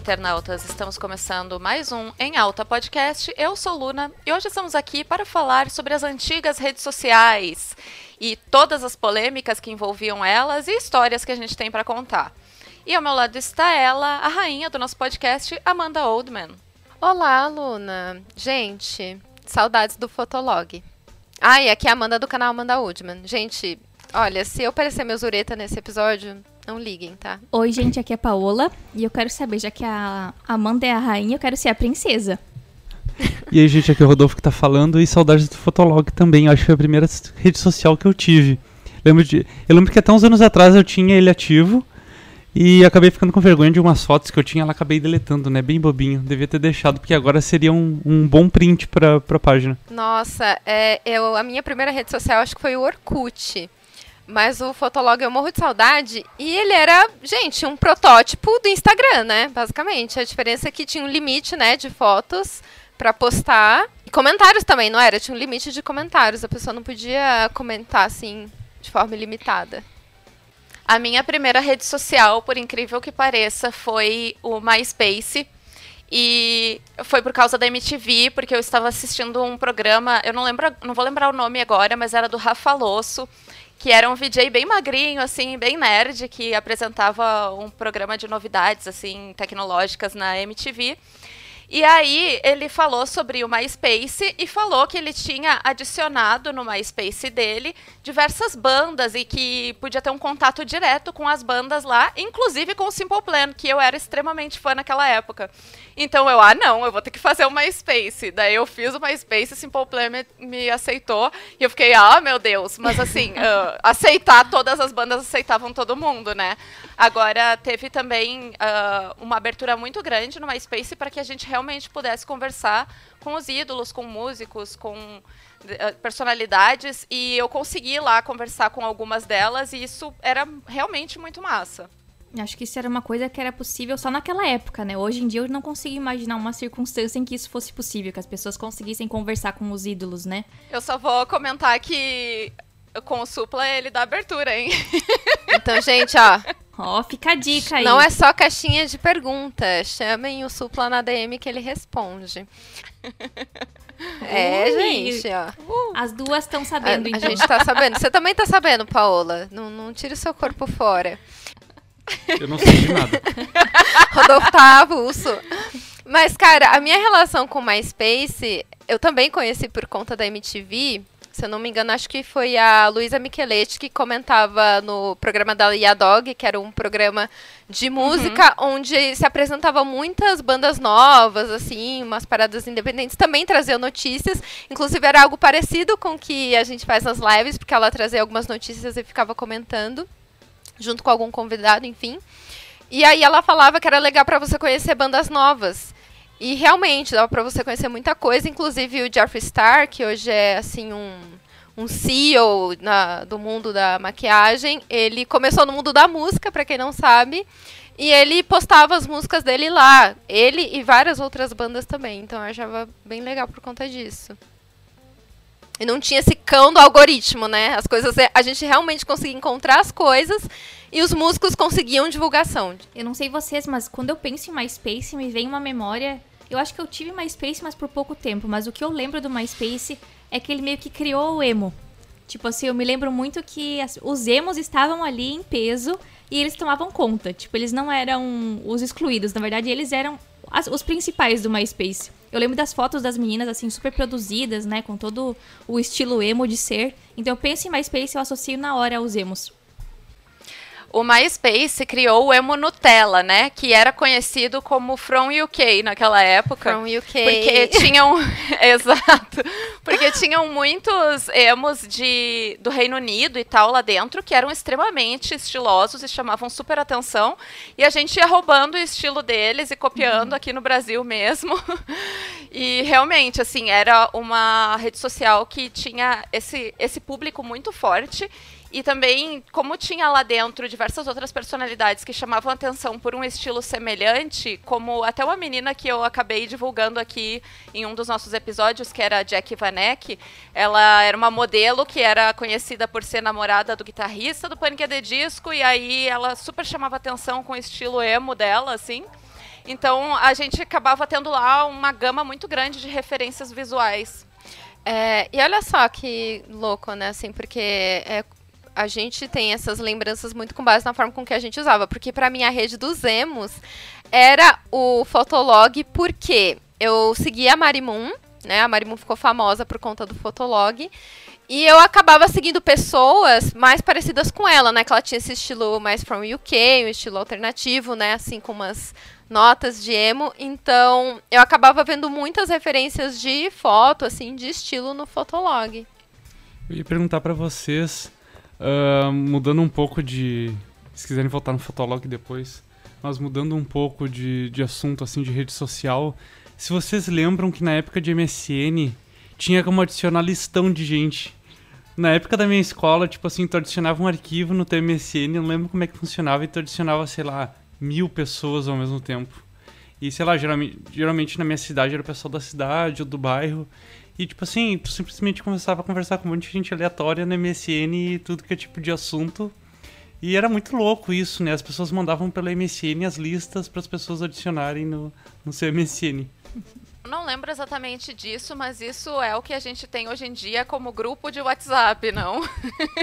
internautas! Estamos começando mais um Em Alta Podcast. Eu sou Luna e hoje estamos aqui para falar sobre as antigas redes sociais e todas as polêmicas que envolviam elas e histórias que a gente tem para contar. E ao meu lado está ela, a rainha do nosso podcast, Amanda Oldman. Olá, Luna. Gente, saudades do Fotolog. E aqui é a Amanda do canal Amanda Oldman. Gente, olha, se eu parecer meu zureta nesse episódio, não liguem, tá? Oi, gente, aqui é a Paola e eu quero saber, já que a Amanda é a rainha, eu quero ser a princesa. E aí, gente, aqui é o Rodolfo que tá falando e saudades do Fotolog também. Acho que foi a primeira rede social que eu tive. Lembro de, eu lembro que até uns anos atrás eu tinha ele ativo e acabei ficando com vergonha de umas fotos que eu tinha, ela acabei deletando, né? Bem bobinho. Devia ter deixado, porque agora seria um, um bom print pra, pra página. Nossa, é, eu, a minha primeira rede social acho que foi o Orkut. Mas o Fotolog eu morro de saudade. E ele era, gente, um protótipo do Instagram, né? Basicamente. A diferença é que tinha um limite, né, de fotos para postar. E comentários também, não era? Tinha um limite de comentários. A pessoa não podia comentar, assim, de forma ilimitada. A minha primeira rede social, por incrível que pareça, foi o MySpace. E foi por causa da MTV, porque eu estava assistindo um programa, eu não lembro, não vou lembrar o nome agora, mas era do Rafa Losso que era um VJ bem magrinho, assim, bem nerd, que apresentava um programa de novidades, assim, tecnológicas na MTV. E aí ele falou sobre o MySpace e falou que ele tinha adicionado no MySpace dele diversas bandas e que podia ter um contato direto com as bandas lá, inclusive com o Simple Plan, que eu era extremamente fã naquela época. Então eu, ah não, eu vou ter que fazer o MySpace. Daí eu fiz o MySpace, Simple Plan me, me aceitou e eu fiquei, ah meu Deus, mas assim, uh, aceitar todas as bandas aceitavam todo mundo, né? Agora teve também uh, uma abertura muito grande no MySpace para que a gente realmente pudesse conversar com os ídolos, com músicos, com personalidades. E eu consegui lá conversar com algumas delas e isso era realmente muito massa. Acho que isso era uma coisa que era possível só naquela época, né? Hoje em dia eu não consigo imaginar uma circunstância em que isso fosse possível, que as pessoas conseguissem conversar com os ídolos, né? Eu só vou comentar que com o Supla ele dá abertura, hein? Então, gente, ó, Ó, fica a dica aí. Não é só caixinha de perguntas. Chamem o Supla na DM que ele responde. é, Ui. gente, ó. Uh. As duas estão sabendo, a, então. A gente tá sabendo. Você também tá sabendo, Paola. Não, não tire o seu corpo fora. Eu não sei de nada. Rodolfo tá avulso. Mas, cara, a minha relação com o MySpace, eu também conheci por conta da MTV se eu não me engano, acho que foi a Luísa Micheletti que comentava no programa da Yadog, que era um programa de música uhum. onde se apresentavam muitas bandas novas, assim, umas paradas independentes, também trazia notícias, inclusive era algo parecido com o que a gente faz nas lives, porque ela trazia algumas notícias e ficava comentando, junto com algum convidado, enfim. E aí ela falava que era legal para você conhecer bandas novas. E realmente, dava para você conhecer muita coisa, inclusive o Jeffree Star, que hoje é assim um, um CEO na, do mundo da maquiagem. Ele começou no mundo da música, para quem não sabe. E ele postava as músicas dele lá. Ele e várias outras bandas também. Então eu achava bem legal por conta disso. E não tinha esse cão do algoritmo, né? As coisas. A gente realmente conseguia encontrar as coisas e os músicos conseguiam divulgação. Eu não sei vocês, mas quando eu penso em MySpace, me vem uma memória eu acho que eu tive MySpace, mas por pouco tempo. Mas o que eu lembro do MySpace é que ele meio que criou o emo. Tipo assim, eu me lembro muito que as, os emos estavam ali em peso e eles tomavam conta. Tipo, eles não eram os excluídos. Na verdade, eles eram as, os principais do MySpace. Eu lembro das fotos das meninas, assim, super produzidas, né? Com todo o estilo emo de ser. Então, eu penso em MySpace, eu associo na hora aos emos o MySpace criou o emo Nutella, né? Que era conhecido como From UK naquela época. From UK. Porque tinham. exato. Porque tinham muitos emos de, do Reino Unido e tal lá dentro que eram extremamente estilosos e chamavam super atenção. E a gente ia roubando o estilo deles e copiando uhum. aqui no Brasil mesmo. e realmente, assim, era uma rede social que tinha esse, esse público muito forte E também, como tinha lá dentro diversas outras personalidades que chamavam atenção por um estilo semelhante, como até uma menina que eu acabei divulgando aqui em um dos nossos episódios, que era a Jack Vanek, ela era uma modelo que era conhecida por ser namorada do guitarrista do Panic! de Disco, e aí ela super chamava atenção com o estilo emo dela, assim. Então a gente acabava tendo lá uma gama muito grande de referências visuais. É, e olha só que louco, né? Assim, porque é, a gente tem essas lembranças muito com base na forma com que a gente usava. Porque para mim a rede dos emos era o Fotolog porque eu seguia a Marimun, né? A Marimun ficou famosa por conta do Fotolog. E eu acabava seguindo pessoas mais parecidas com ela, né? Que ela tinha esse estilo mais from UK, um estilo alternativo, né? Assim, com umas notas de emo. Então, eu acabava vendo muitas referências de foto, assim, de estilo no Fotolog. Eu ia perguntar para vocês, uh, mudando um pouco de... Se quiserem voltar no Fotolog depois, mas mudando um pouco de, de assunto, assim, de rede social, se vocês lembram que na época de MSN tinha como adicionar listão de gente na época da minha escola, tipo assim, tu adicionava um arquivo no teu MSN, não lembro como é que funcionava, e tu adicionava, sei lá, mil pessoas ao mesmo tempo. E, sei lá, geralmente, geralmente na minha cidade era o pessoal da cidade ou do bairro. E, tipo assim, tu simplesmente começava a conversar com um monte de gente aleatória no MSN e tudo que é tipo de assunto. E era muito louco isso, né? As pessoas mandavam pela MSN as listas para as pessoas adicionarem no, no seu MSN. Não lembro exatamente disso, mas isso é o que a gente tem hoje em dia como grupo de WhatsApp, não?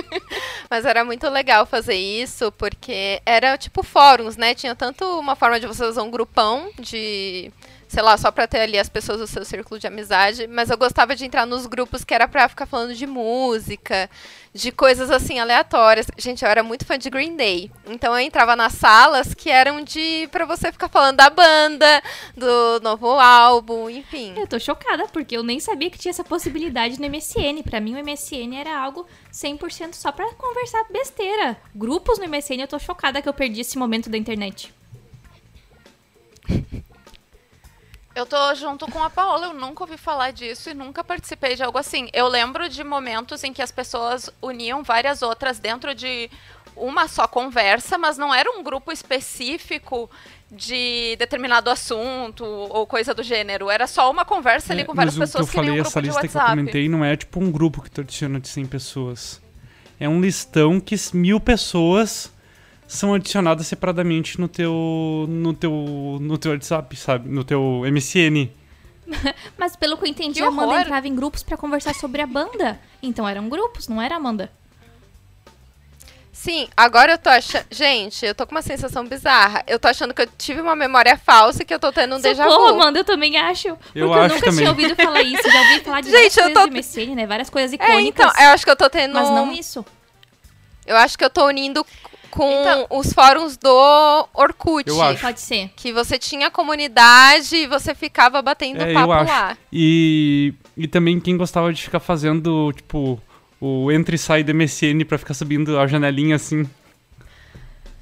mas era muito legal fazer isso, porque era tipo fóruns, né? Tinha tanto uma forma de você usar um grupão de sei lá, só pra ter ali as pessoas do seu círculo de amizade, mas eu gostava de entrar nos grupos que era pra ficar falando de música, de coisas assim aleatórias. Gente, eu era muito fã de Green Day. Então eu entrava nas salas que eram de para você ficar falando da banda, do novo álbum, enfim. Eu tô chocada porque eu nem sabia que tinha essa possibilidade no MSN. Para mim o MSN era algo 100% só para conversar besteira. Grupos no MSN, eu tô chocada que eu perdi esse momento da internet. Eu tô junto com a Paola, eu nunca ouvi falar disso e nunca participei de algo assim. Eu lembro de momentos em que as pessoas uniam várias outras dentro de uma só conversa, mas não era um grupo específico de determinado assunto ou coisa do gênero. Era só uma conversa ali é, com várias pessoas que, eu falei, um essa lista que eu comentei não é tipo um grupo que adiciona de 100 pessoas. É um listão que mil pessoas são adicionadas separadamente no teu no teu no teu WhatsApp, sabe? No teu MSN. Mas pelo que eu entendi, que a Amanda entrava em grupos para conversar sobre a banda. Então eram grupos, não era Amanda. Sim, agora eu tô achando. Gente, eu tô com uma sensação bizarra. Eu tô achando que eu tive uma memória falsa e que eu tô tendo um Socorro, déjà vu. Amanda, eu também acho. Porque eu, eu acho nunca também. tinha ouvido falar isso. Já ouvi falar de Gente, coisas tô... de MSN, né? Várias coisas icônicas. É, então, eu acho que eu tô tendo. Mas não isso. Eu acho que eu tô unindo com então, os fóruns do Orkut. Eu acho. Pode ser. Que você tinha comunidade e você ficava batendo é, papo lá. E, e também quem gostava de ficar fazendo, tipo, o entra e sai do MSN pra ficar subindo a janelinha assim.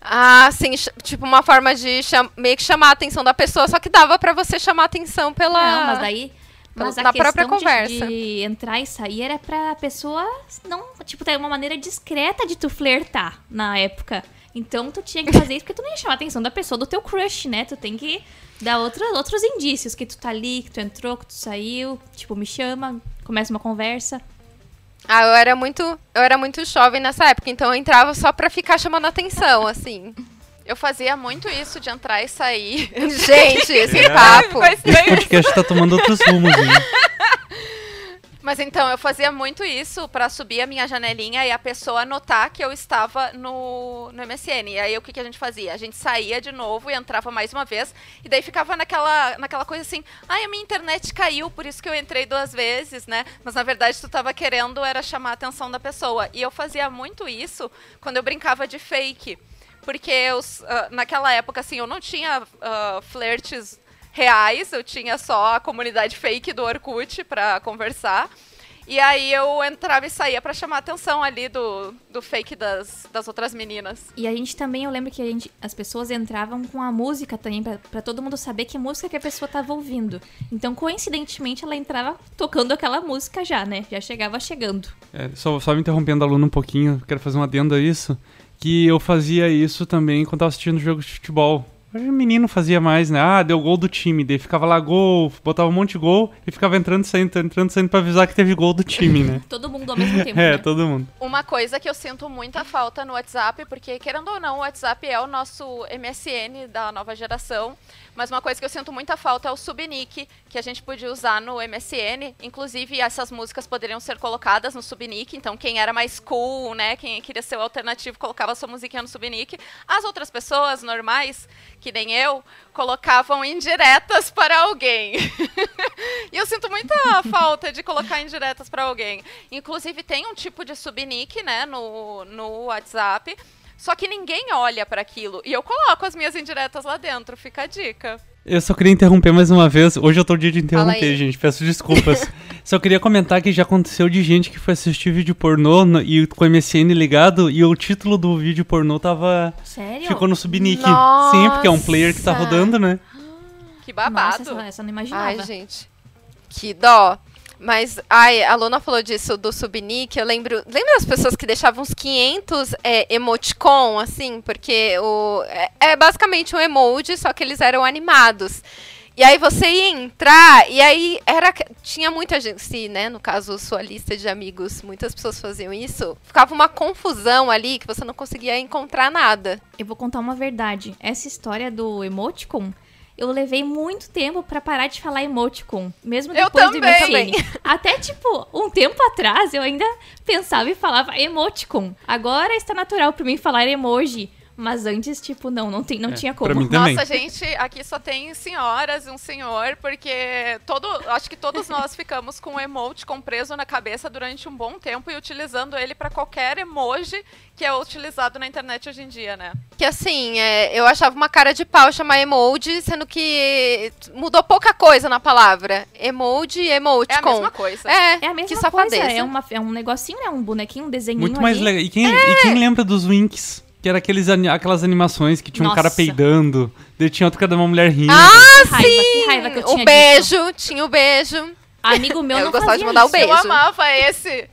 Ah, sim, tipo uma forma de meio que chamar a atenção da pessoa, só que dava para você chamar a atenção pela. Não, mas daí mas na própria conversa. De, de, entrar e sair era pra pessoa não, tipo, ter uma maneira discreta de tu flertar na época. Então tu tinha que fazer isso porque tu não ia chamar a atenção da pessoa do teu crush, né? Tu tem que dar outros, outros indícios que tu tá ali, que tu entrou, que tu saiu, tipo, me chama, começa uma conversa. Ah, eu era muito, eu era muito jovem nessa época, então eu entrava só pra ficar chamando atenção, assim. Eu fazia muito isso de entrar e sair. Gente, esse é. papo. Esse podcast tá tomando outros rumos, hein? Mas então, eu fazia muito isso para subir a minha janelinha e a pessoa notar que eu estava no, no MSN. E aí o que, que a gente fazia? A gente saía de novo e entrava mais uma vez. E daí ficava naquela, naquela coisa assim, ai, a minha internet caiu, por isso que eu entrei duas vezes, né? Mas na verdade tu estava querendo era chamar a atenção da pessoa. E eu fazia muito isso quando eu brincava de fake porque eu, uh, naquela época, assim, eu não tinha uh, flertes reais, eu tinha só a comunidade fake do Orkut para conversar. E aí eu entrava e saía pra chamar a atenção ali do, do fake das, das outras meninas. E a gente também, eu lembro que a gente, as pessoas entravam com a música também, pra, pra todo mundo saber que música que a pessoa tava ouvindo. Então, coincidentemente, ela entrava tocando aquela música já, né? Já chegava chegando. É, só, só me interrompendo a Luna um pouquinho, quero fazer um adendo a isso. Que eu fazia isso também quando tava assistindo jogo de futebol. Hoje o menino fazia mais, né? Ah, deu gol do time. Daí ficava lá gol, botava um monte de gol e ficava entrando e saindo, entrando e saindo pra avisar que teve gol do time, né? Todo mundo ao mesmo tempo, é, né? todo mundo. Uma coisa que eu sinto muita falta no WhatsApp, porque querendo ou não, o WhatsApp é o nosso MSN da nova geração. Mas uma coisa que eu sinto muita falta é o subnick, que a gente podia usar no MSN. Inclusive, essas músicas poderiam ser colocadas no subnick. Então, quem era mais cool, né? Quem queria ser o alternativo, colocava sua musiquinha no subnick. As outras pessoas normais, que nem eu, colocavam indiretas para alguém. e eu sinto muita falta de colocar indiretas para alguém. Inclusive, tem um tipo de subnick, né, no, no WhatsApp. Só que ninguém olha para aquilo. E eu coloco as minhas indiretas lá dentro, fica a dica. Eu só queria interromper mais uma vez. Hoje eu tô dia de interromper, gente. Peço desculpas. só queria comentar que já aconteceu de gente que foi assistir vídeo pornô no- e com o MSN ligado e o título do vídeo pornô tava. Sério? Ficou no subnick. Nossa! Sim, porque é um player que tá rodando, né? Que Nossa, babado. essa, essa eu não imaginava. Ai, gente. Que dó. Mas, ai, a Luna falou disso do subnick. Eu lembro. Lembra das pessoas que deixavam uns 500 é, emoticon, assim? Porque o, é, é basicamente um emoji, só que eles eram animados. E aí você ia entrar, e aí era. Tinha muita gente, se, né? No caso, sua lista de amigos, muitas pessoas faziam isso. Ficava uma confusão ali que você não conseguia encontrar nada. Eu vou contar uma verdade. Essa história do emoticon, eu levei muito tempo pra parar de falar emoticon, mesmo Eu depois do MSN. Até tipo, um tempo atrás eu ainda pensava e falava emoticon. Agora está natural pra mim falar emoji, mas antes tipo não, não tem, não É, tinha pra como. mim também. Nossa, gente, aqui só tem senhoras e um senhor, porque todo, acho que todos nós ficamos com o emoticon preso na cabeça durante um bom tempo e utilizando ele pra qualquer emoji que é utilizado na internet hoje em dia, né? Que assim, é, eu achava uma cara de pau chamar emoji, sendo que mudou pouca coisa na palavra. Emoji e É a emoticon. mesma coisa. É, É a mesma que coisa, safadeza. é, uma, é um negocinho, né? Um bonequinho, um desenhinho Muito mais ali. legal. E quem, e quem lembra dos Winks? Que era aqueles, aquelas animações que tinha um cara Nossa. peidando, daí tinha outro que era uma mulher rindo. Ah, Que raiva, que raiva que eu tinha o beijo, tinha o beijo. Amigo meu Eu não gostava de mandar o isso. beijo. Eu amava esse.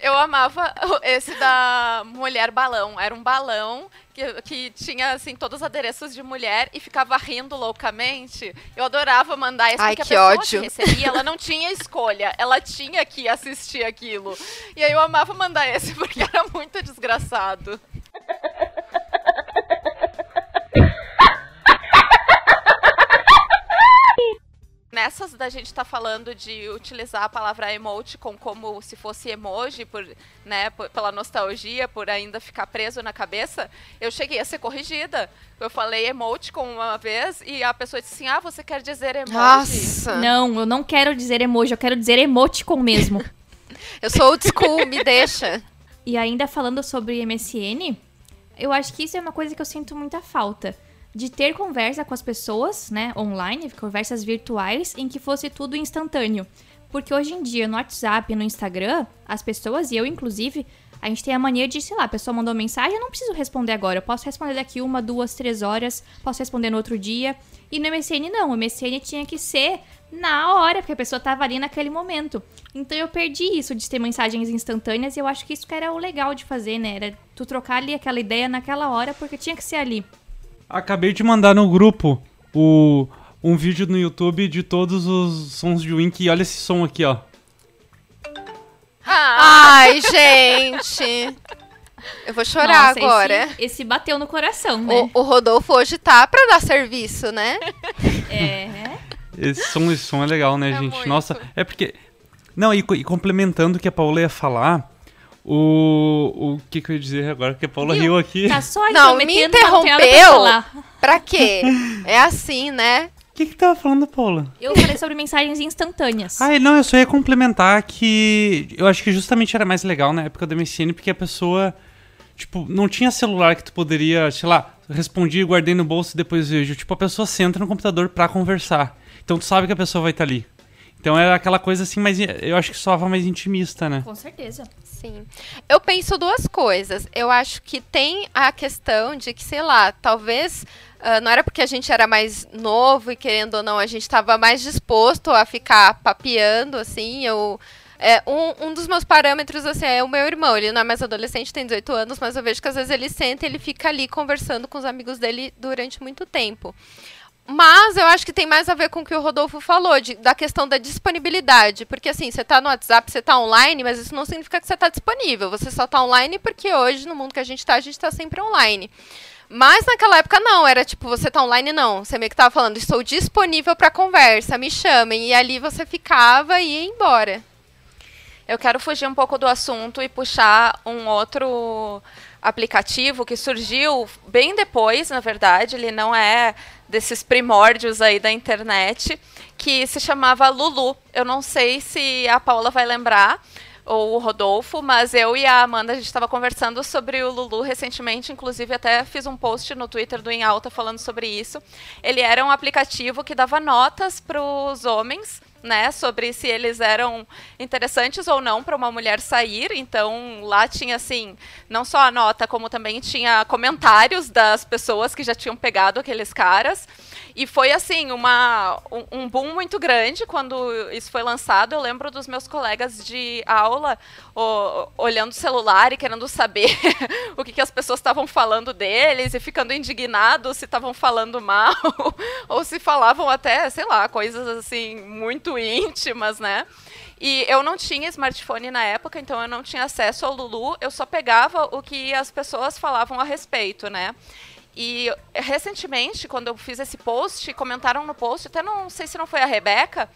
Eu amava esse da mulher balão. Era um balão que, que tinha, assim, todos os adereços de mulher e ficava rindo loucamente. Eu adorava mandar esse, Ai, porque que a pessoa ódio. que recebia, ela não tinha escolha. Ela tinha que assistir aquilo. E aí eu amava mandar esse, porque era muito desgraçado. Nessas da gente tá falando de utilizar a palavra emoticon como se fosse emoji, por, né, por- pela nostalgia, por ainda ficar preso na cabeça, eu cheguei a ser corrigida. Eu falei emoticon uma vez e a pessoa disse assim: Ah, você quer dizer emoji? Nossa, Não, eu não quero dizer emoji, eu quero dizer emoticon mesmo. eu sou old school, me deixa. E ainda falando sobre MSN, eu acho que isso é uma coisa que eu sinto muita falta. De ter conversa com as pessoas, né, online, conversas virtuais, em que fosse tudo instantâneo. Porque hoje em dia, no WhatsApp, no Instagram, as pessoas, e eu inclusive, a gente tem a mania de, sei lá, a pessoa mandou mensagem, eu não preciso responder agora. Eu posso responder daqui uma, duas, três horas, posso responder no outro dia. E no MSN não, o MSN tinha que ser na hora, porque a pessoa tava ali naquele momento. Então eu perdi isso de ter mensagens instantâneas e eu acho que isso que era o legal de fazer, né? Era tu trocar ali aquela ideia naquela hora, porque tinha que ser ali. Acabei de mandar no grupo o, um vídeo no YouTube de todos os sons de Wink. E olha esse som aqui, ó. Ah, Ai, gente. Eu vou chorar Nossa, agora. Esse, esse bateu no coração, né? O, o Rodolfo hoje tá pra dar serviço, né? É. Esse som, esse som é legal, né, É gente? muito. Nossa, é porque. Não, e, e complementando o que a Paula ia falar, o. O que, que eu ia dizer agora? Que a Paula riu aqui. Tá só Não, me pra interrompeu. falar. Pra quê? É assim, né? O que, que tava falando, Paula? Eu falei sobre mensagens instantâneas. Ah, não, eu só ia complementar que eu acho que justamente era mais legal na época do MSN, porque a pessoa, tipo, não tinha celular que tu poderia, sei lá, respondi, guardei no bolso e depois vejo. Tipo, a pessoa senta no computador pra conversar. Então tu sabe que a pessoa vai estar ali. Então era aquela coisa assim, mas eu acho que soava mais intimista, né? Com certeza. Sim. Eu penso duas coisas. Eu acho que tem a questão de que, sei lá, talvez uh, não era porque a gente era mais novo e querendo ou não, a gente estava mais disposto a ficar papeando, assim, eu. É, um, um dos meus parâmetros, assim, é o meu irmão. Ele não é mais adolescente, tem 18 anos, mas eu vejo que às vezes ele senta e ele fica ali conversando com os amigos dele durante muito tempo. Mas eu acho que tem mais a ver com o que o Rodolfo falou, de, da questão da disponibilidade. Porque assim, você está no WhatsApp, você está online, mas isso não significa que você está disponível. Você só está online porque hoje, no mundo que a gente está, a gente está sempre online. Mas naquela época não, era tipo, você tá online não. Você meio que tava falando, estou disponível para conversa, me chamem. E ali você ficava e ia embora. Eu quero fugir um pouco do assunto e puxar um outro aplicativo que surgiu bem depois, na verdade, ele não é desses primórdios aí da internet, que se chamava Lulu. Eu não sei se a Paula vai lembrar ou o Rodolfo, mas eu e a Amanda a gente estava conversando sobre o Lulu recentemente, inclusive até fiz um post no Twitter do Em Alta falando sobre isso. Ele era um aplicativo que dava notas para os homens né, sobre se eles eram interessantes ou não para uma mulher sair. Então, lá tinha assim, não só a nota, como também tinha comentários das pessoas que já tinham pegado aqueles caras. E foi assim, uma, um, um boom muito grande quando isso foi lançado. Eu lembro dos meus colegas de aula o, olhando o celular e querendo saber o que, que as pessoas estavam falando deles e ficando indignados se estavam falando mal ou se falavam até, sei lá, coisas assim muito íntimas, né? E eu não tinha smartphone na época, então eu não tinha acesso ao Lulu, eu só pegava o que as pessoas falavam a respeito, né? E recentemente, quando eu fiz esse post, comentaram no post, até não sei se não foi a Rebeca,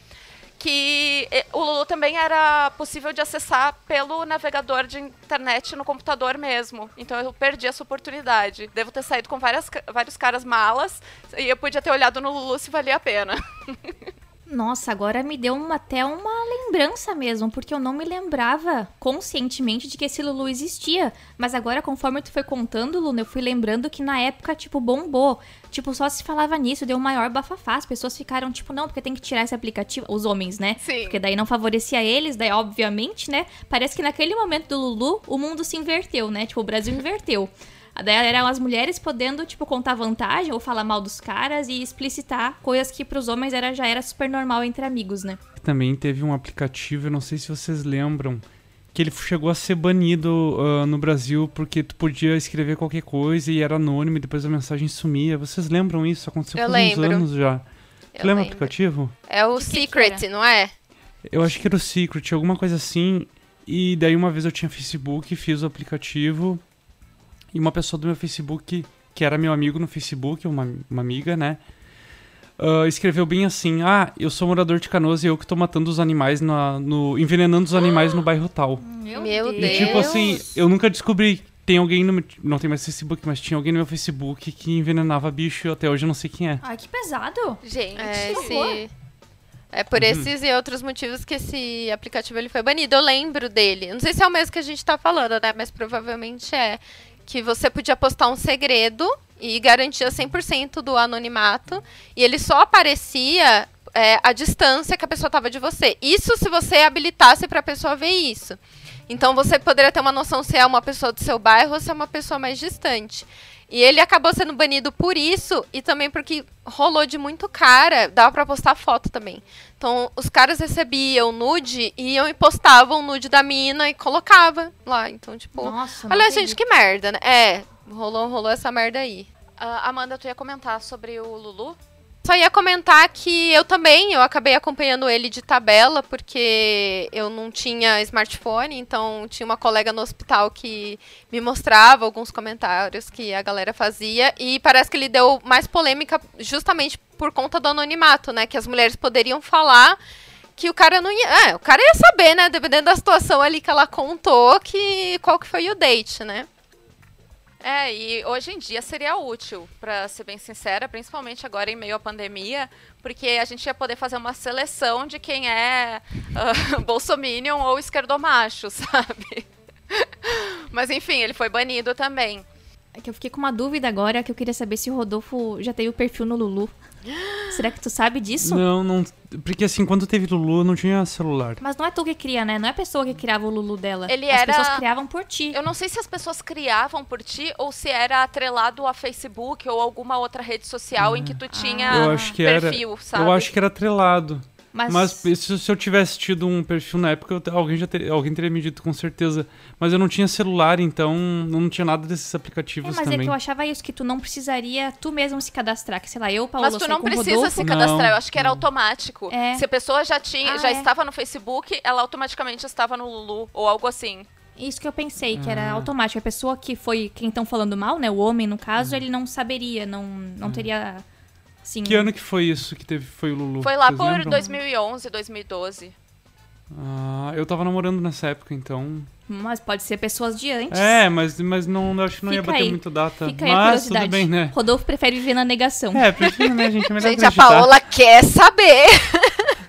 que o Lulu também era possível de acessar pelo navegador de internet no computador mesmo. Então eu perdi essa oportunidade. Devo ter saído com várias, vários caras malas e eu podia ter olhado no Lulu se valia a pena. Nossa, agora me deu uma, até uma lembrança mesmo, porque eu não me lembrava conscientemente de que esse Lulu existia. Mas agora, conforme tu foi contando, Luna, eu fui lembrando que na época, tipo, bombou. Tipo, só se falava nisso, deu o maior bafafá. As pessoas ficaram, tipo, não, porque tem que tirar esse aplicativo. Os homens, né? Sim. Porque daí não favorecia eles, daí, obviamente, né? Parece que naquele momento do Lulu, o mundo se inverteu, né? Tipo, o Brasil inverteu. Daí eram as mulheres podendo, tipo, contar vantagem ou falar mal dos caras e explicitar coisas que pros homens era, já era super normal entre amigos, né? Também teve um aplicativo, eu não sei se vocês lembram, que ele chegou a ser banido uh, no Brasil porque tu podia escrever qualquer coisa e era anônimo e depois a mensagem sumia. Vocês lembram isso? Aconteceu eu faz uns anos já. Eu lembra o aplicativo? É o Que que Secret, era? não é? Eu acho que era o Secret, alguma coisa assim. E daí uma vez eu tinha Facebook, fiz o aplicativo. E uma pessoa do meu Facebook, que era meu amigo no Facebook, uma, uma amiga, né? ah, escreveu bem assim: Ah, eu sou morador de Canoas e eu que tô matando os animais na, no. envenenando os animais no bairro tal. Meu, Meu E Deus. tipo assim, eu nunca descobri. Tem alguém no meu. Não tem mais Facebook, mas tinha alguém no meu Facebook que envenenava bicho e até hoje eu não sei quem é. Ai, que pesado. Gente, É, que esse... é por esses e outros motivos que esse aplicativo ele foi banido. Eu lembro dele. Não sei se é o mesmo que a gente tá falando, né? Mas provavelmente é. Que você podia postar um segredo e garantia 100% do anonimato. E ele só aparecia é, a distância que a pessoa tava de você. Isso se você habilitasse pra pessoa ver isso. Então você poderia ter uma noção se é uma pessoa do seu bairro ou se é uma pessoa mais distante. E ele acabou sendo banido por isso e também porque rolou de muito cara, dava pra postar foto também. Então os caras recebiam nude e iam e postavam o nude da mina e colocava lá. Então, tipo, Nossa, olha gente, que merda, né? É, rolou, rolou essa merda aí. ah, Amanda, tu ia comentar sobre o Lulu? Só ia comentar que eu também, eu acabei acompanhando ele de tabela, porque eu não tinha smartphone, então tinha uma colega no hospital que me mostrava alguns comentários que a galera fazia, e parece que ele deu mais polêmica justamente por conta do anonimato, né? Que as mulheres poderiam falar que o cara não ia. É, o cara ia saber, né? Dependendo da situação ali que ela contou, que qual que foi o date, né? É, e hoje em dia seria útil, pra ser bem sincera, principalmente agora em meio à pandemia, porque a gente ia poder fazer uma seleção de quem é uh, bolsominion ou esquerdomacho, sabe? Mas enfim, ele foi banido também. É que eu fiquei com uma dúvida agora, que eu queria saber se o Rodolfo já teve o perfil no Lulu. Será que tu sabe disso? Não, não. Porque assim, quando teve Lulu, não tinha celular. Mas não é tu que cria, né? Não é a pessoa que criava o Lulu dela. Ele As era- pessoas criavam por ti. Eu não sei se as pessoas criavam por ti ou se era atrelado a Facebook ou alguma outra rede social em que tu tinha eu acho que era. perfil, sabe? Eu acho que era atrelado. Mas, Mas se, se eu tivesse tido um perfil na época, eu alguém já ter- alguém teria me dito com certeza. Mas eu não tinha celular, então não tinha nada desses é, aplicativos mas é também. que eu achava isso, que tu não precisaria tu mesmo se cadastrar. Que sei lá, eu, Paola, Mas tu não precisa Rodolfo. se Não, cadastrar, eu acho que era não. automático. É. Se a pessoa já tinha, Ah, já é. estava no Facebook, ela automaticamente estava no Lulu ou algo assim. Isso que eu pensei, que Ah. era automático. A pessoa que foi quem estão falando mal, né? O homem, no Hum. caso, ele não saberia, não, não teria. Assim, Que ano que foi isso que teve foi o Lulu? Foi lá Vocês por lembram? 2011, 2012. Ah, eu tava namorando nessa época, então. Mas pode ser pessoas de antes. É, mas, mas não, acho que não ia Fica bater aí. muito data. Fica aí a mas curiosidade. tudo bem, né? Rodolfo prefere viver na negação. É, prefiro, né, gente? É melhor Gente, a. Paola quer saber.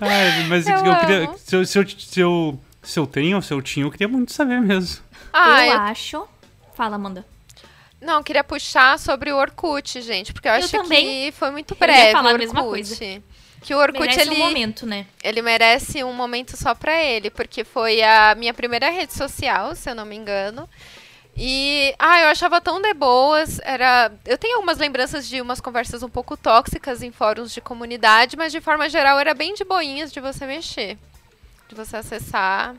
Ah, mas Eu eu, queria. Se eu, se, eu, se, eu, se eu tenho ou se eu tinha, eu queria muito saber mesmo. Ah, eu eu, acho. Fala, Amanda. Não, queria puxar sobre o Orkut, gente, porque eu Eu acho que foi muito Eu breve falar o a mesma Orkut. coisa. Que o Orkut, Merece ele, um momento, né? ele merece um momento só pra ele, porque foi a minha primeira rede social, se eu não me engano. E, ah, eu achava tão de boas, era... Eu tenho algumas lembranças de umas conversas um pouco tóxicas em fóruns de comunidade, mas de forma geral era bem de boinhas de você mexer. De você acessar.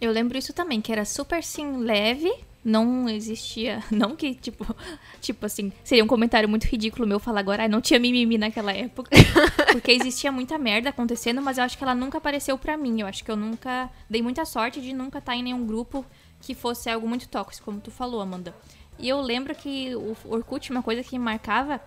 Eu lembro isso também, que era super assim, leve. Não existia. Não que, tipo, tipo assim, seria um comentário muito ridículo meu falar agora, ah, não tinha mimimi naquela época. Porque existia muita merda acontecendo, mas eu acho que ela nunca apareceu pra mim. Eu acho que eu nunca. Dei muita sorte de nunca estar em nenhum grupo que fosse algo muito tóxico, como tu falou, Amanda. E eu lembro que o Orkut, uma coisa que me marcava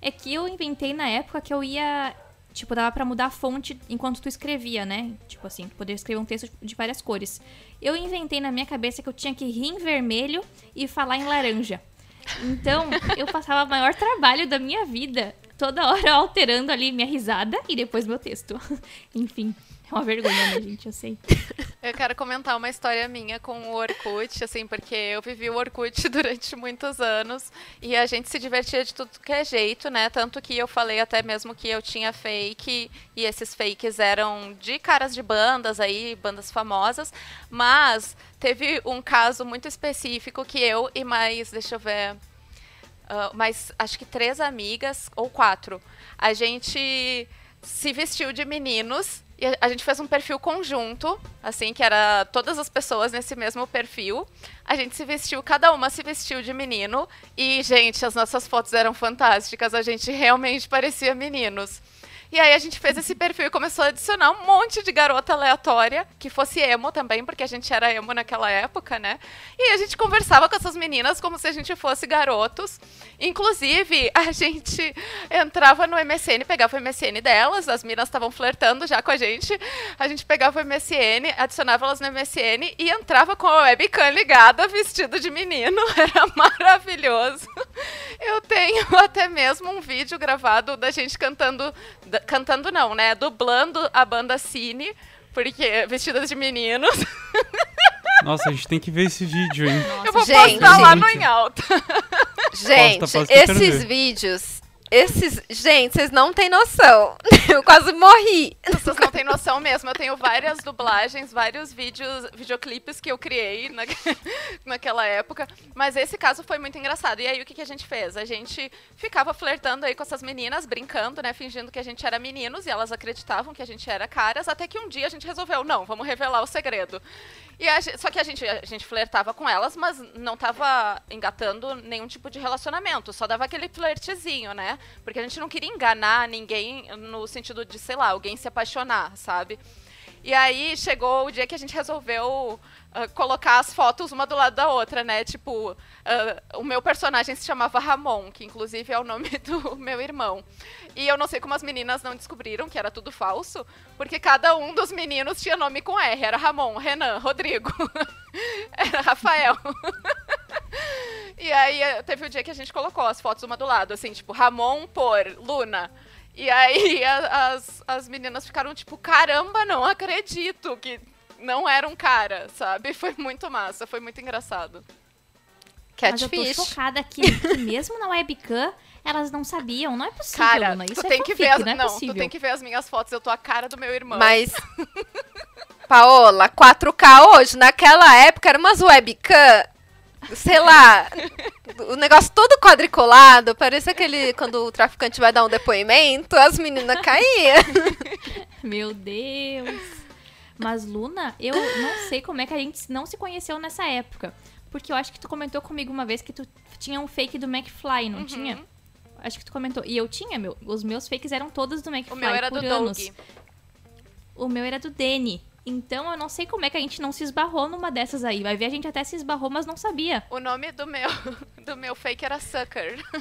é que eu inventei na época que eu ia. Tipo, dava pra mudar a fonte enquanto tu escrevia, né? Tipo assim, tu poderia escrever um texto de várias cores. Eu inventei na minha cabeça que eu tinha que rir em vermelho e falar em laranja. Então, eu passava o maior trabalho da minha vida, toda hora alterando ali minha risada e depois meu texto. Enfim, uma vergonha, né, gente? Eu sei. Eu quero comentar uma história minha com o Orkut, assim, porque eu vivi o Orkut durante muitos anos e a gente se divertia de tudo que é jeito, né? Tanto que eu falei até mesmo que eu tinha fake e esses fakes eram de caras de bandas aí, bandas famosas, mas teve um caso muito específico que eu e mais, deixa eu ver, ah, mais acho que três amigas ou quatro, a gente se vestiu de meninos e a- gente fez um perfil conjunto, assim, que era todas as pessoas nesse mesmo perfil. A gente se vestiu, cada uma se vestiu de menino. E, gente, as nossas fotos eram fantásticas. A gente realmente parecia meninos. E aí a gente fez esse perfil e começou a adicionar um monte de garota aleatória, que fosse emo também, porque a gente era emo naquela época, né? E a gente conversava com essas meninas como se a gente fosse garotos. Inclusive, a gente entrava no MSN, pegava o MSN delas, as meninas estavam flertando já com a gente. A gente pegava o MSN, adicionava elas no MSN e entrava com a webcam ligada, vestido de menino. Era maravilhoso. Eu tenho até mesmo um vídeo gravado da gente cantando. Cantando não, né? Dublando a banda Cine, porque vestidas de meninos. Nossa, a gente tem que ver esse vídeo, hein? Eu vou Gente. postar lá no. Em Alta. Gente, esses vídeos. Esses. Gente, vocês não têm noção. Eu quase morri. Vocês não têm noção mesmo. Eu tenho várias dublagens, vários vídeos, videoclipes que eu criei na, naquela época. Mas esse caso foi muito engraçado. E aí, o que, que a gente fez? A gente ficava flertando aí com essas meninas, brincando, né? Fingindo que a gente era meninos e elas acreditavam que a gente era caras. Até que um dia a gente resolveu, não, vamos revelar o segredo. E a só que a gente, a gente flertava com elas, mas não tava engatando nenhum tipo de relacionamento. Só dava aquele flertezinho, né? Porque a gente não queria enganar ninguém no sentido de, sei lá, alguém se apaixonar, sabe? E aí chegou o dia que a gente resolveu ah, colocar as fotos uma do lado da outra, né? Tipo, ah, o meu personagem se chamava Ramon, que inclusive é o nome do meu irmão. E eu não sei como as meninas não descobriram que era tudo falso, porque cada um dos meninos tinha nome com R. Era Ramon, Renan, Rodrigo. era Rafael. E aí eh, teve o dia que a gente colocou as fotos uma do lado, assim, tipo, Ramon por Luna. E aí a- as, as meninas ficaram tipo, caramba, não acredito que não era um cara, sabe? Foi muito massa, foi muito engraçado. Catfish. Mas eu tô chocada que, que mesmo na webcam, elas não sabiam. Não é possível, Cara, Luna. Isso tu é tem que fanfic, ver as, não é não, tu tem que ver as minhas fotos, eu tô a cara do meu irmão. Mas, Paola, 4K hoje, naquela época era umas webcam, sei lá, o negócio todo quadriculado, parece aquele quando o traficante vai dar um depoimento, as meninas caíam. Meu Deus. Mas, Luna, eu não sei como é que a gente não se conheceu nessa época. Porque eu acho que tu comentou comigo uma vez que tu tinha um fake do McFly, não Uhum. tinha? Acho que tu comentou. E eu tinha, meu. Os meus fakes eram todos do McFly o meu era do anos. Doug. O meu era do Danny. Então eu não sei como é que a gente não se esbarrou numa dessas aí. Vai ver, a gente até se esbarrou, mas não sabia. O nome do meu, do meu fake era Sucker.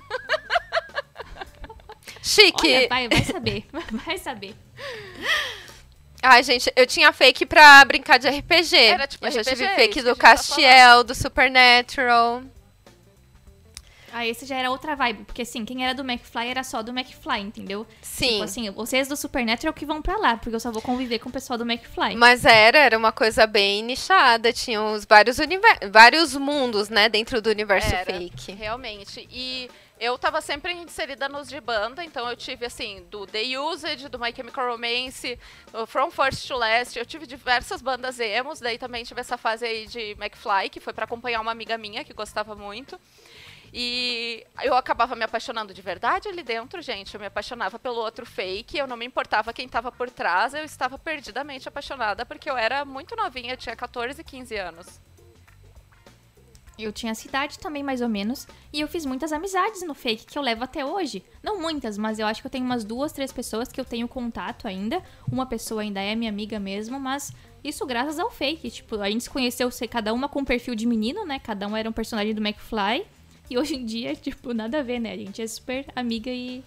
Chique. Olha, vai, vai saber. Vai saber. Ai, gente, eu tinha fake pra brincar de RPG. Era tipo eu já RPG, tive isso fake do tá Castiel, do Supernatural. Ah, esse já era outra vibe. Porque assim, quem era do McFly era só do McFly, entendeu? Sim. Tipo assim, vocês do Supernatural que vão pra lá, porque eu só vou conviver com o pessoal do McFly. Mas era, era uma coisa bem nichada. Tinha os vários, vários mundos, né, dentro do universo Era, fake. Realmente. E eu tava sempre inserida nos de banda, então eu tive, assim, do The Used, do My Chemical Romance, do From First to Last. Eu tive diversas bandas emos, daí também tive essa fase aí de McFly, que foi pra acompanhar uma amiga minha que gostava muito. E eu acabava me apaixonando de verdade ali dentro, gente. Eu me apaixonava pelo outro fake, eu não me importava quem tava por trás, eu estava perdidamente apaixonada, porque eu era muito novinha, tinha 14, 15 anos. Eu tinha essa idade também, mais ou menos. E eu fiz muitas amizades no fake que eu levo até hoje. Não muitas, mas eu acho que eu tenho umas duas, três pessoas que eu tenho contato ainda. Uma pessoa ainda é minha amiga mesmo, mas isso graças ao fake. Tipo, a gente se conheceu, cada uma com um perfil de menino, né? Cada um era um personagem do McFly. E hoje em dia, tipo, nada a ver, né? A gente é super amiga e.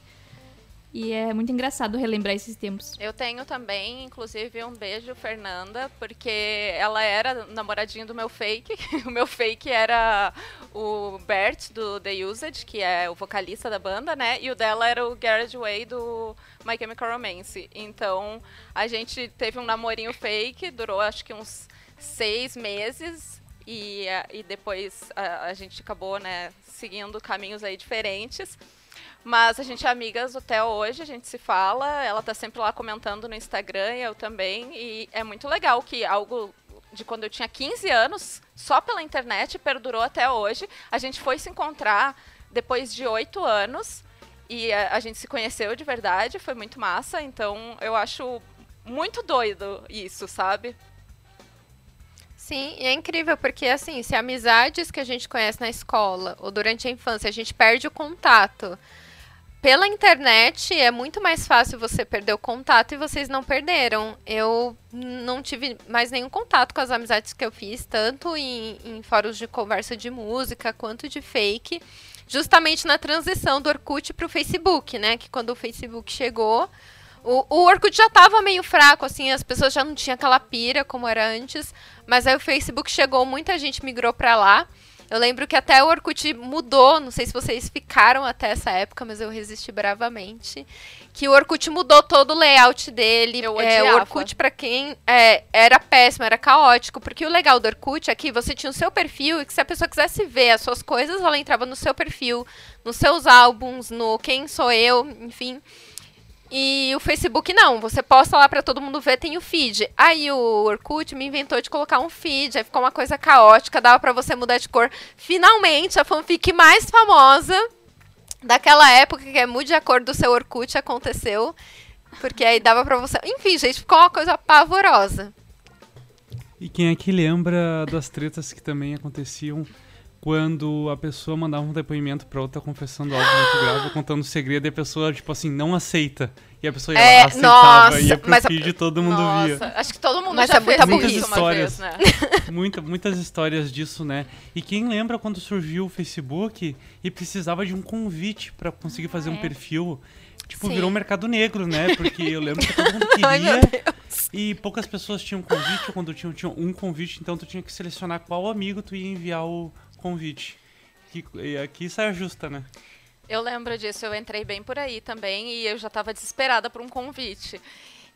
E é muito engraçado relembrar esses tempos. Eu tenho também, inclusive, um beijo, Fernanda, porque ela era namoradinha do meu fake. o meu fake era o Bert, do The Used, que é o vocalista da banda, né? E o dela era o Garage Way, do My Chemical Romance. Então, a gente teve um namorinho fake, durou acho que uns seis meses. E, ah, e depois a, a gente acabou, né, seguindo caminhos aí diferentes. Mas a gente é amigas até hoje, a gente se fala, ela tá sempre lá comentando no Instagram eu também. E é muito legal que algo de quando eu tinha 15 anos, só pela internet, perdurou até hoje. A gente foi se encontrar depois de oito anos e a, a gente se conheceu de verdade, foi muito massa. Então eu acho muito doido isso, sabe? Sim, e é incrível, porque assim, se amizades que a gente conhece na escola ou durante a infância, a gente perde o contato. Pela internet é muito mais fácil você perder o contato e vocês não perderam. Eu não tive mais nenhum contato com as amizades que eu fiz, tanto em, em fóruns de conversa de música quanto de fake, justamente na transição do Orkut para o Facebook, né? Que quando o Facebook chegou, o, o Orkut já estava meio fraco, assim, as pessoas já não tinham aquela pira como era antes, mas aí o Facebook chegou, muita gente migrou para lá. Eu lembro que até o Orkut mudou, não sei se vocês ficaram até essa época, mas eu resisti bravamente. Que o Orkut mudou todo o layout dele. Eu É, o. Orkut, pra quem é, era péssimo, era caótico. Porque o legal do Orkut é que você tinha o seu perfil e que se a pessoa quisesse ver as suas coisas, ela entrava no seu perfil, nos seus álbuns, no Quem Sou Eu, enfim. E o Facebook não, você posta lá pra todo mundo ver, tem o feed. Aí o Orkut me inventou de colocar um feed, aí ficou uma coisa caótica, dava pra você mudar de cor. Finalmente, a fanfic mais famosa daquela época, que é mude a cor do seu Orkut, aconteceu. Porque aí dava pra você. Enfim, gente, ficou uma coisa pavorosa. E quem é que lembra das tretas que também aconteciam quando a pessoa mandava um depoimento pra outra confessando algo muito grave, contando um segredo e a pessoa, tipo assim, não aceita. E a pessoa ia É, lá, aceitava, nossa, ia pro mas feed e todo mundo Nossa, via. acho que todo mundo Mas já é muita fez burrice. isso uma Muitas vez, né? Muita, muitas histórias disso, né? E quem lembra quando surgiu o Facebook e precisava de um convite pra conseguir fazer um É. perfil? Tipo, Sim. virou um mercado negro, né? Porque eu lembro que todo mundo Ai, queria e poucas pessoas tinham convite, quando tinham, tinham um convite, então tu tinha que selecionar qual amigo tu ia enviar o convite. Que, e aqui saia justa, né? Eu lembro disso, eu entrei bem por aí também e eu já tava desesperada por um convite.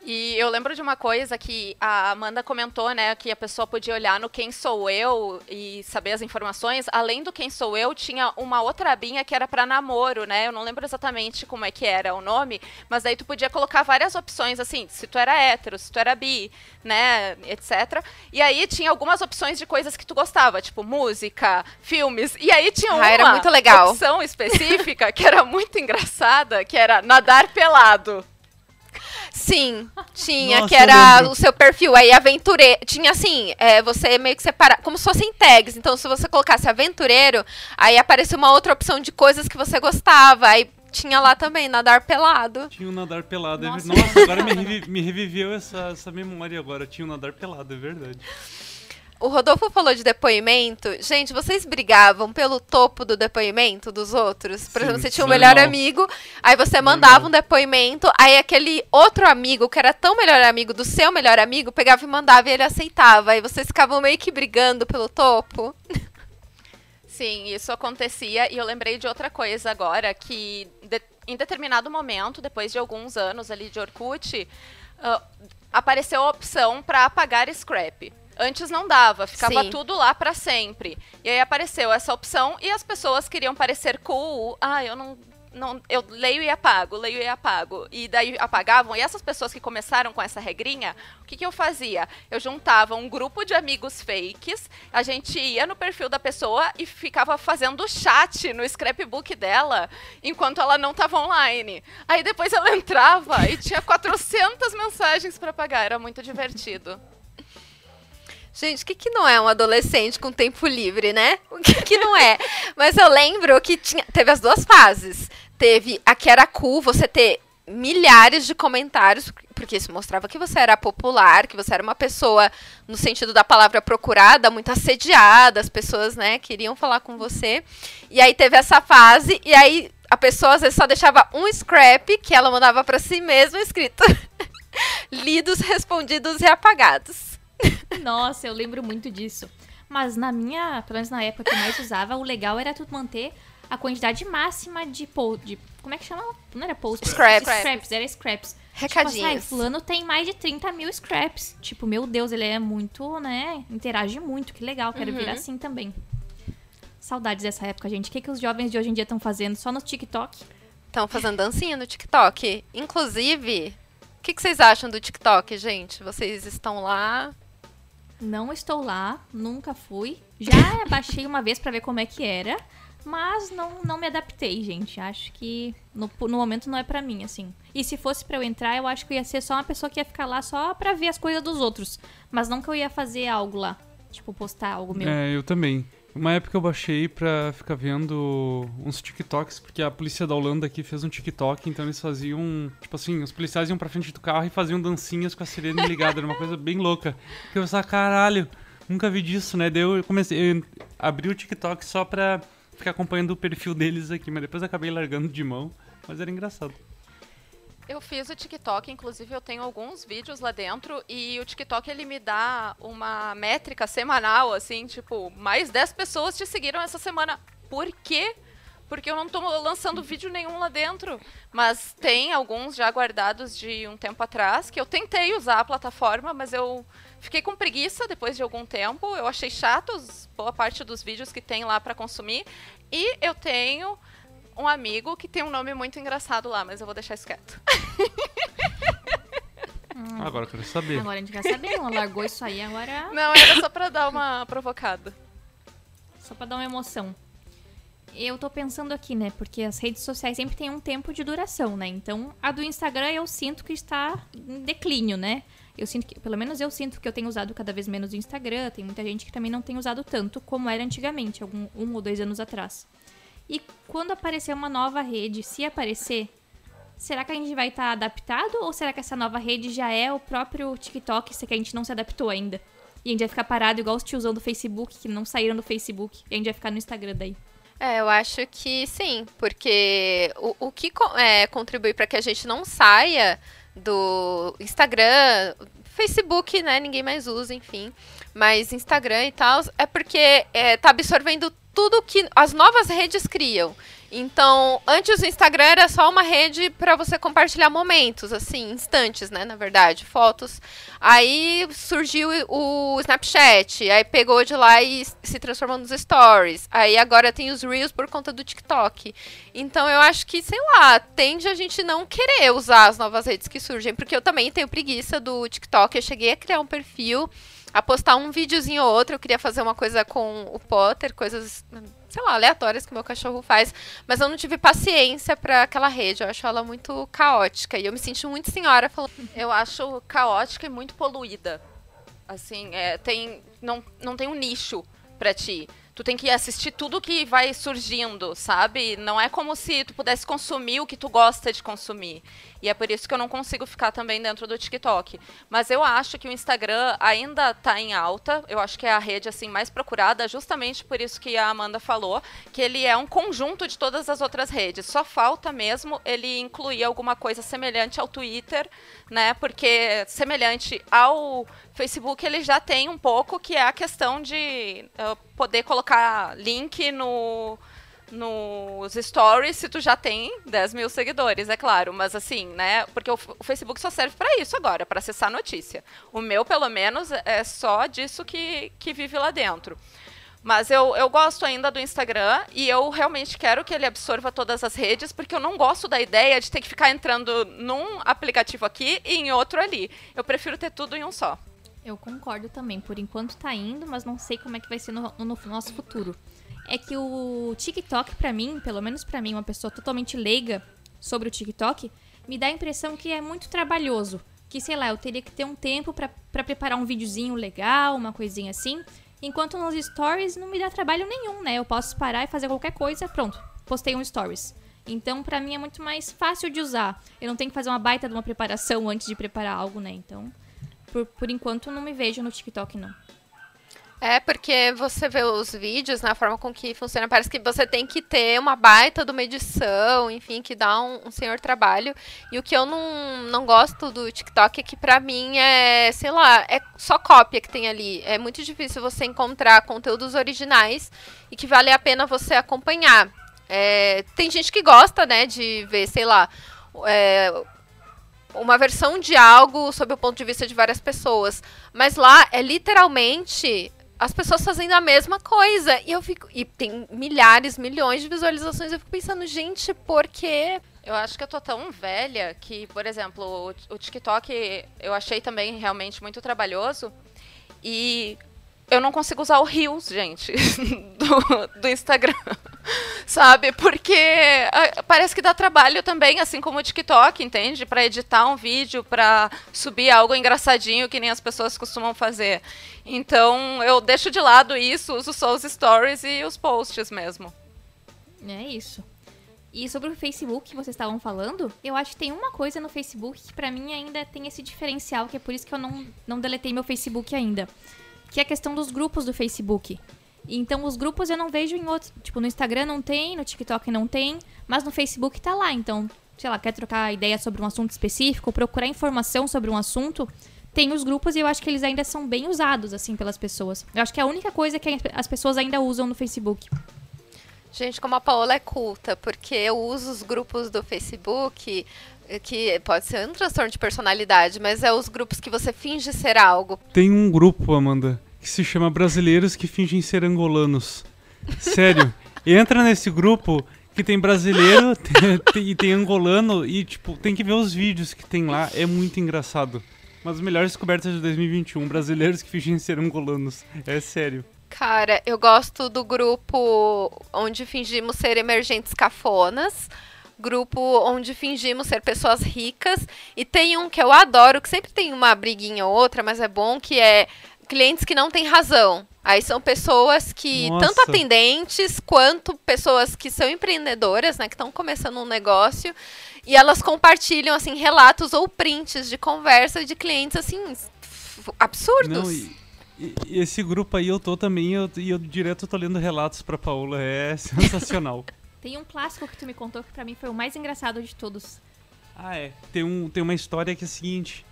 E eu lembro de uma coisa que a Amanda comentou, né, que a pessoa podia olhar no Quem Sou Eu e saber as informações. Além do Quem Sou Eu, tinha uma outra abinha que era para namoro, né? Eu não lembro exatamente como é que era o nome, mas aí tu podia colocar várias opções, assim, se tu era hétero, se tu era bi, né, etc. E aí tinha algumas opções de coisas que tu gostava, tipo música, filmes. E aí tinha uma Ah, era muito legal. opção específica que era muito engraçada, que era nadar pelado. Sim, tinha, Nossa, que era o seu perfil. Aí aventureiro. Tinha assim, é, você meio que separar. Como se fossem tags. Então, se você colocasse aventureiro, aí aparecia uma outra opção de coisas que você gostava. Aí tinha lá também, nadar pelado. Tinha o nadar pelado. é ver- Nossa. Nossa, agora me, revi- me reviveu essa, essa memória agora. Tinha o nadar pelado, é verdade. O Rodolfo falou de depoimento. Gente, vocês brigavam pelo topo do depoimento dos outros? Por Sim, exemplo, você tinha um melhor amigo, aí você mandava um depoimento, aí aquele outro amigo, que era tão melhor amigo do seu melhor amigo, pegava e mandava e ele aceitava. Aí vocês ficavam meio que brigando pelo topo. Sim, isso acontecia e eu lembrei de outra coisa agora, que de- em determinado momento, depois de alguns anos ali de Orkut, ah, apareceu a opção para apagar scrap. Antes não dava, ficava Sim. tudo lá para sempre. E aí apareceu essa opção e as pessoas queriam parecer cool. Ah, eu não, não eu leio e apago, leio e apago. E daí apagavam. E essas pessoas que começaram com essa regrinha, o que, que eu fazia? Eu juntava um grupo de amigos fakes, a gente ia no perfil da pessoa e ficava fazendo chat no scrapbook dela enquanto ela não estava online. Aí depois ela entrava e tinha 400 mensagens para apagar, era muito divertido. Gente, o que, que não é um adolescente com tempo livre, né? O que, que não é? Mas eu lembro que tinha, teve as duas fases. Teve a que era cool, você ter milhares de comentários, porque isso mostrava que você era popular, que você era uma pessoa, no sentido da palavra procurada, muito assediada, as pessoas, né, queriam falar com você. E aí teve essa fase, e aí a pessoa às vezes só deixava um scrap que ela mandava pra si mesma escrito: lidos, respondidos e apagados. Nossa, eu lembro muito disso. Mas na minha, pelo menos na época que eu mais usava, o legal era tu manter a quantidade máxima de, po de como é que chama? Não era post? Scraps. Scraps, era scraps. Tipo assim, Recadinhos. fulano tem mais de 30 mil scraps. Tipo, meu Deus, ele é muito, né? Interage muito, que legal, quero vir assim também. Saudades dessa época, gente. O que, que os jovens de hoje em dia estão fazendo? Só no TikTok? Estão fazendo dancinha no TikTok. Inclusive, o que, que vocês acham do TikTok, gente? Vocês estão lá? Não estou lá, nunca fui. Já baixei uma vez pra ver como é que era, mas não, não me adaptei, gente. Acho que no, no momento não é pra mim, assim. E se fosse pra eu entrar, eu acho que eu ia ser só uma pessoa que ia ficar lá só pra ver as coisas dos outros. Mas não que eu ia fazer algo lá. Tipo, postar algo meu. É, eu também. Uma época eu baixei pra ficar vendo uns TikToks, porque a polícia da Holanda aqui fez um TikTok, então eles faziam, tipo assim, os policiais iam pra frente do carro e faziam dancinhas com a sirene ligada, era uma coisa bem louca. Que eu pensava, caralho, nunca vi disso, né? Daí eu comecei, eu abri o TikTok só pra ficar acompanhando o perfil deles aqui, mas depois acabei largando de mão, mas era engraçado. Eu fiz o TikTok, inclusive eu tenho alguns vídeos lá dentro e o TikTok ele me dá uma métrica semanal, assim, tipo, mais 10 pessoas te seguiram essa semana. Por quê? Porque eu não tô lançando vídeo nenhum lá dentro. Mas tem alguns já guardados de um tempo atrás que eu tentei usar a plataforma, mas eu fiquei com preguiça depois de algum tempo. Eu achei chatos boa parte dos vídeos que tem lá para consumir. E eu tenho um amigo que tem um nome muito engraçado lá, mas eu vou deixar isso quieto. Agora eu quero saber. Agora a gente quer saber, não largou isso aí, agora Não, era só pra dar uma provocada. só pra dar uma emoção. Eu tô pensando aqui, né? Porque as redes sociais sempre têm um tempo de duração, né? Então, a do Instagram eu sinto que está em declínio, né? Eu sinto que, pelo menos eu sinto que eu tenho usado cada vez menos o Instagram. Tem muita gente que também não tem usado tanto como era antigamente, algum um ou dois anos atrás. E quando aparecer uma nova rede, se aparecer, será que a gente vai estar adaptado ou será que essa nova rede já é o próprio TikTok, que a gente não se adaptou ainda? E a gente vai ficar parado igual os tiozão do Facebook, que não saíram do Facebook, e a gente vai ficar no Instagram daí. É, eu acho que sim, porque o, o que é, contribui para que a gente não saia do Instagram, Facebook, né? Ninguém mais usa, enfim. Mas Instagram e tal, é porque é, tá absorvendo tudo que as novas redes criam. Então, antes o Instagram era só uma rede para você compartilhar momentos, assim, instantes, né, na verdade, fotos. Aí surgiu o Snapchat, aí pegou de lá e se transformou nos stories. Aí agora tem os Reels por conta do TikTok. Então eu acho que, sei lá, tende a gente não querer usar as novas redes que surgem, porque eu também tenho preguiça do TikTok. Eu cheguei a criar um perfil a postar um videozinho ou outro. Eu queria fazer uma coisa com o Potter, coisas, sei lá, aleatórias que meu cachorro faz. Mas eu não tive paciência para aquela rede. Eu acho ela muito caótica. E eu me sinto muito senhora falando. Eu acho caótica e muito poluída. Assim, é, tem, não, não tem um nicho para ti tu tem que assistir tudo que vai surgindo, sabe? Não é como se tu pudesse consumir o que tu gosta de consumir. E é por isso que eu não consigo ficar também dentro do TikTok. Mas eu acho que o Instagram ainda está em alta. Eu acho que é a rede assim mais procurada, justamente por isso que a Amanda falou, que ele é um conjunto de todas as outras redes. Só falta mesmo ele incluir alguma coisa semelhante ao Twitter, né? Porque semelhante ao Facebook ele já tem um pouco que é a questão de uh, poder colocar link no, nos stories se tu já tem 10 mil seguidores, é claro. Mas assim, né? Porque o, Facebook só serve para isso agora, para acessar notícia. O meu, pelo menos, é só disso que, que vive lá dentro. Mas eu, eu gosto ainda do Instagram e eu realmente quero que ele absorva todas as redes, porque eu não gosto da ideia de ter que ficar entrando num aplicativo aqui e em outro ali. Eu prefiro ter tudo em um só. Eu concordo também. Por enquanto tá indo, mas não sei como é que vai ser no, no nosso futuro. É que o TikTok, para mim, pelo menos para mim, uma pessoa totalmente leiga sobre o TikTok, me dá a impressão que é muito trabalhoso. Que, sei lá, eu teria que ter um tempo para preparar um videozinho legal, uma coisinha assim. Enquanto nos stories não me dá trabalho nenhum, né? Eu posso parar e fazer qualquer coisa, pronto, postei um stories. Então, para mim é muito mais fácil de usar. Eu não tenho que fazer uma baita de uma preparação antes de preparar algo, né? Então, por, por enquanto, não me vejo no TikTok, não. É, porque você vê os vídeos, na forma com que funciona, parece que você tem que ter uma baita de uma edição, enfim, que dá um, um senhor trabalho. E o que eu não, não gosto do TikTok é que, pra mim, é, sei lá, é só cópia que tem ali. É muito difícil você encontrar conteúdos originais e que vale a pena você acompanhar. É, tem gente que gosta, né, de ver, sei lá, é, uma versão de algo sob o ponto de vista de várias pessoas. Mas lá é literalmente as pessoas fazendo a mesma coisa. E eu fico. E tem milhares, milhões de visualizações. Eu fico pensando, gente, por quê? Eu acho que eu tô tão velha que, por exemplo, o, o TikTok eu achei também realmente muito trabalhoso. E eu não consigo usar o Reels, gente, do, do Instagram. Sabe? Porque uh, parece que dá trabalho também, assim como o TikTok, entende? Para editar um vídeo, para subir algo engraçadinho que nem as pessoas costumam fazer. Então, eu deixo de lado isso, uso só os stories e os posts mesmo. É isso. E sobre o Facebook que vocês estavam falando, eu acho que tem uma coisa no Facebook que para mim ainda tem esse diferencial, que é por isso que eu não, não deletei meu Facebook ainda que é a questão dos grupos do Facebook. Então, os grupos eu não vejo em outros. Tipo, no Instagram não tem, no TikTok não tem, mas no Facebook tá lá. Então, sei lá, quer trocar ideia sobre um assunto específico, procurar informação sobre um assunto, tem os grupos e eu acho que eles ainda são bem usados, assim, pelas pessoas. Eu acho que é a única coisa que as pessoas ainda usam no Facebook. Gente, como a Paola é culta, porque eu uso os grupos do Facebook que pode ser um transtorno de personalidade, mas é os grupos que você finge ser algo. Tem um grupo, Amanda, que se chama Brasileiros que Fingem Ser Angolanos. Sério, entra nesse grupo que tem brasileiro e tem, angolano e, tipo, tem que ver os vídeos que tem lá, é muito engraçado. Uma das melhores descobertas de 2021, brasileiros que fingem ser angolanos. É sério. Cara, eu gosto do grupo onde fingimos ser emergentes cafonas grupo onde fingimos ser pessoas ricas. E tem um que eu adoro, que sempre tem uma briguinha ou outra, mas é bom, que é clientes que não têm razão. Aí são pessoas que, Nossa. tanto atendentes quanto pessoas que são empreendedoras, né, que estão começando um negócio, e elas compartilham assim relatos ou prints de conversa de clientes assim absurdos. Não, e, e esse grupo aí eu tô também, e eu, eu direto tô lendo relatos para Paula, é sensacional. Tem um clássico que tu me contou que para mim foi o mais engraçado de todos. Ah, é. Tem, um, tem uma história que é a seguinte.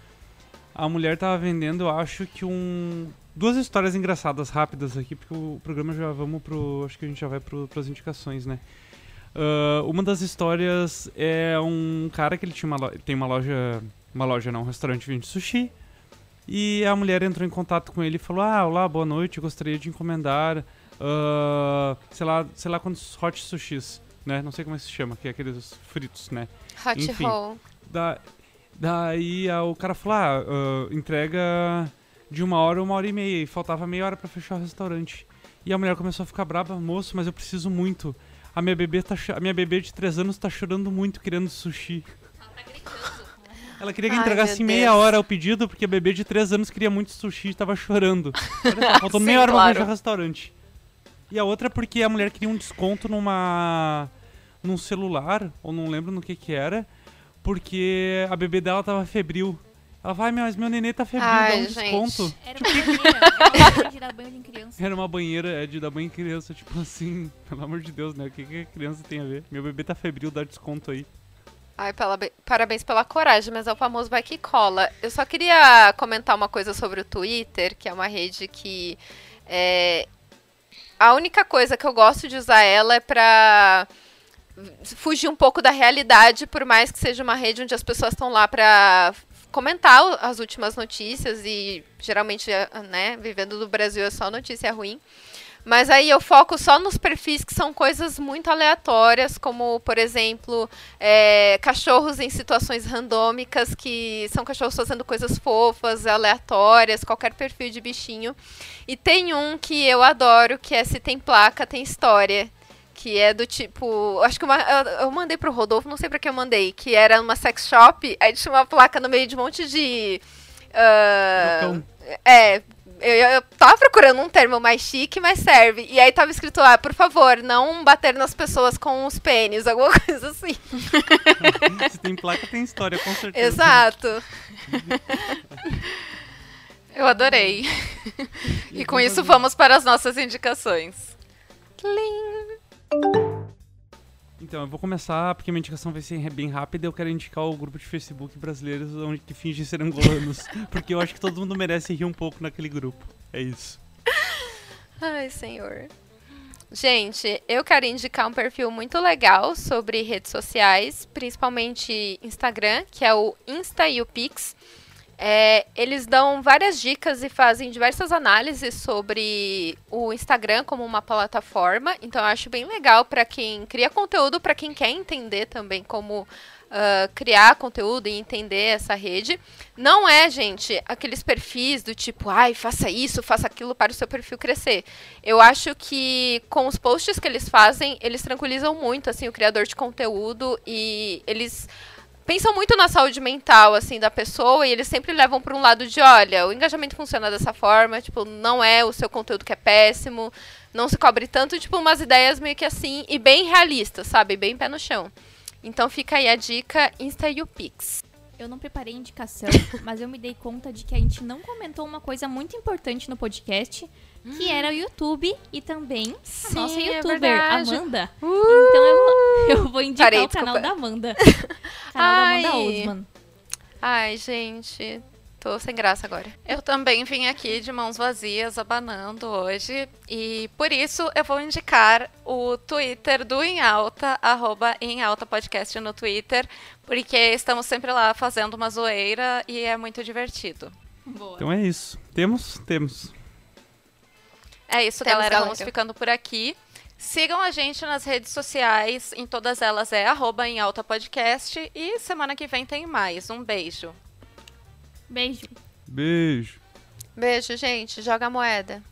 A mulher tava vendendo, eu acho que um... Duas histórias engraçadas, rápidas aqui, porque o programa já vamos pro... Acho que a gente já vai pro, pras indicações, né? Ah, uma das histórias é um cara que ele tinha uma lo- tem uma loja, uma loja não, um restaurante vende sushi. E a mulher entrou em contato com ele e falou: "Ah, olá, boa noite, eu gostaria de encomendar, ah, sei lá, sei lá quantos hot sushis, né? Não sei como é que se chama, que é aqueles fritos, né? Hot Enfim. roll. Da, daí o cara falou: ah, ah, entrega de uma hora, uma hora e meia. E faltava meia hora pra fechar o restaurante. E a mulher começou a ficar brava: moço, mas eu preciso muito. A minha bebê, tá, a minha bebê de 3 anos tá chorando muito querendo sushi. Ela queria que Ai, entregasse meia Deus. hora o pedido, porque a bebê de 3 anos queria muito sushi e tava chorando. Olha só, faltando Sim, meia hora claro. pra fechar o restaurante. E a outra é porque a mulher queria um desconto numa. num celular, ou não lembro no que que era, porque a bebê dela tava febril. Ela vai, mas meu nenê tá febril, Ai, dá um gente. desconto. Era uma banheira. Era uma de dar banho em criança. Era uma banheira é, de dar banho em criança, tipo assim, pelo amor de Deus, né? O que, que a criança tem a ver? Meu bebê tá febril, dá desconto aí. Ai, parabéns pela coragem, mas é o famoso vai que cola. Eu só queria comentar uma coisa sobre o Twitter, que é uma rede que é, a única coisa que eu gosto de usar ela é pra fugir um pouco da realidade, por mais que seja uma rede onde as pessoas estão lá pra comentar as últimas notícias e geralmente, né, vivendo no Brasil é só notícia ruim. Mas aí eu foco só nos perfis que são coisas muito aleatórias, como, por exemplo, é, cachorros em situações randômicas, que são cachorros fazendo coisas fofas, aleatórias, qualquer perfil de bichinho. E tem um que eu adoro, que é Se Tem Placa, Tem História. Que é do tipo. Acho que uma, eu, eu mandei pro Rodolfo, não sei pra que eu mandei. Que era uma sex shop, aí tinha uma placa no meio de um monte de. Bocão. é, eu, eu tava procurando um termo mais chique, mas serve. E aí tava escrito lá, por favor, não bater nas pessoas com os pênis, alguma coisa assim. Se tem placa, tem história, com certeza. Exato. Eu adorei. e com isso vamos para as nossas indicações. Então, eu vou começar, porque minha indicação vai ser bem rápida. Eu quero indicar o grupo de Facebook brasileiros onde que fingem ser angolanos. porque eu acho que todo mundo merece rir um pouco naquele grupo. É isso. Ai, senhor. Gente, eu quero indicar um perfil muito legal sobre redes sociais, principalmente Instagram, que é o Insta o Pix. É, eles dão várias dicas e fazem diversas análises sobre o Instagram como uma plataforma. Então, eu acho bem legal para quem cria conteúdo, para quem quer entender também como ah, criar conteúdo e entender essa rede. Não é, gente, aqueles perfis do tipo, ai, faça isso, faça aquilo para o seu perfil crescer. Eu acho que com os posts que eles fazem, eles tranquilizam muito assim o criador de conteúdo e eles pensam muito na saúde mental assim da pessoa e eles sempre levam para um lado de, olha, o engajamento funciona dessa forma, tipo, não é o seu conteúdo que é péssimo, não se cobre tanto, tipo, umas ideias meio que assim e bem realistas, sabe? Bem pé no chão. Então fica aí a dica Insta e o Pix. Eu não preparei indicação, mas eu me dei conta de que a gente não comentou uma coisa muito importante no podcast, que era o YouTube e também a Sim, nossa é youtuber, verdade. Amanda. Então eu, eu vou indicar Parei, o canal desculpa. da Amanda. canal da Amanda Ai. Osman. Ai, gente, tô sem graça agora. Eu também vim aqui de mãos vazias, abanando hoje. E por isso eu vou indicar o Twitter do Em Alta, arroba Em Alta Podcast no Twitter, porque estamos sempre lá fazendo uma zoeira e é muito divertido. Boa. Então é isso. Temos? Temos. É isso, Temos, galera. Vamos ficando por aqui. Sigam a gente nas redes sociais, em todas elas é arroba em alta podcast. E semana que vem tem mais. Um beijo. Beijo. Beijo. Beijo, gente. Joga a moeda.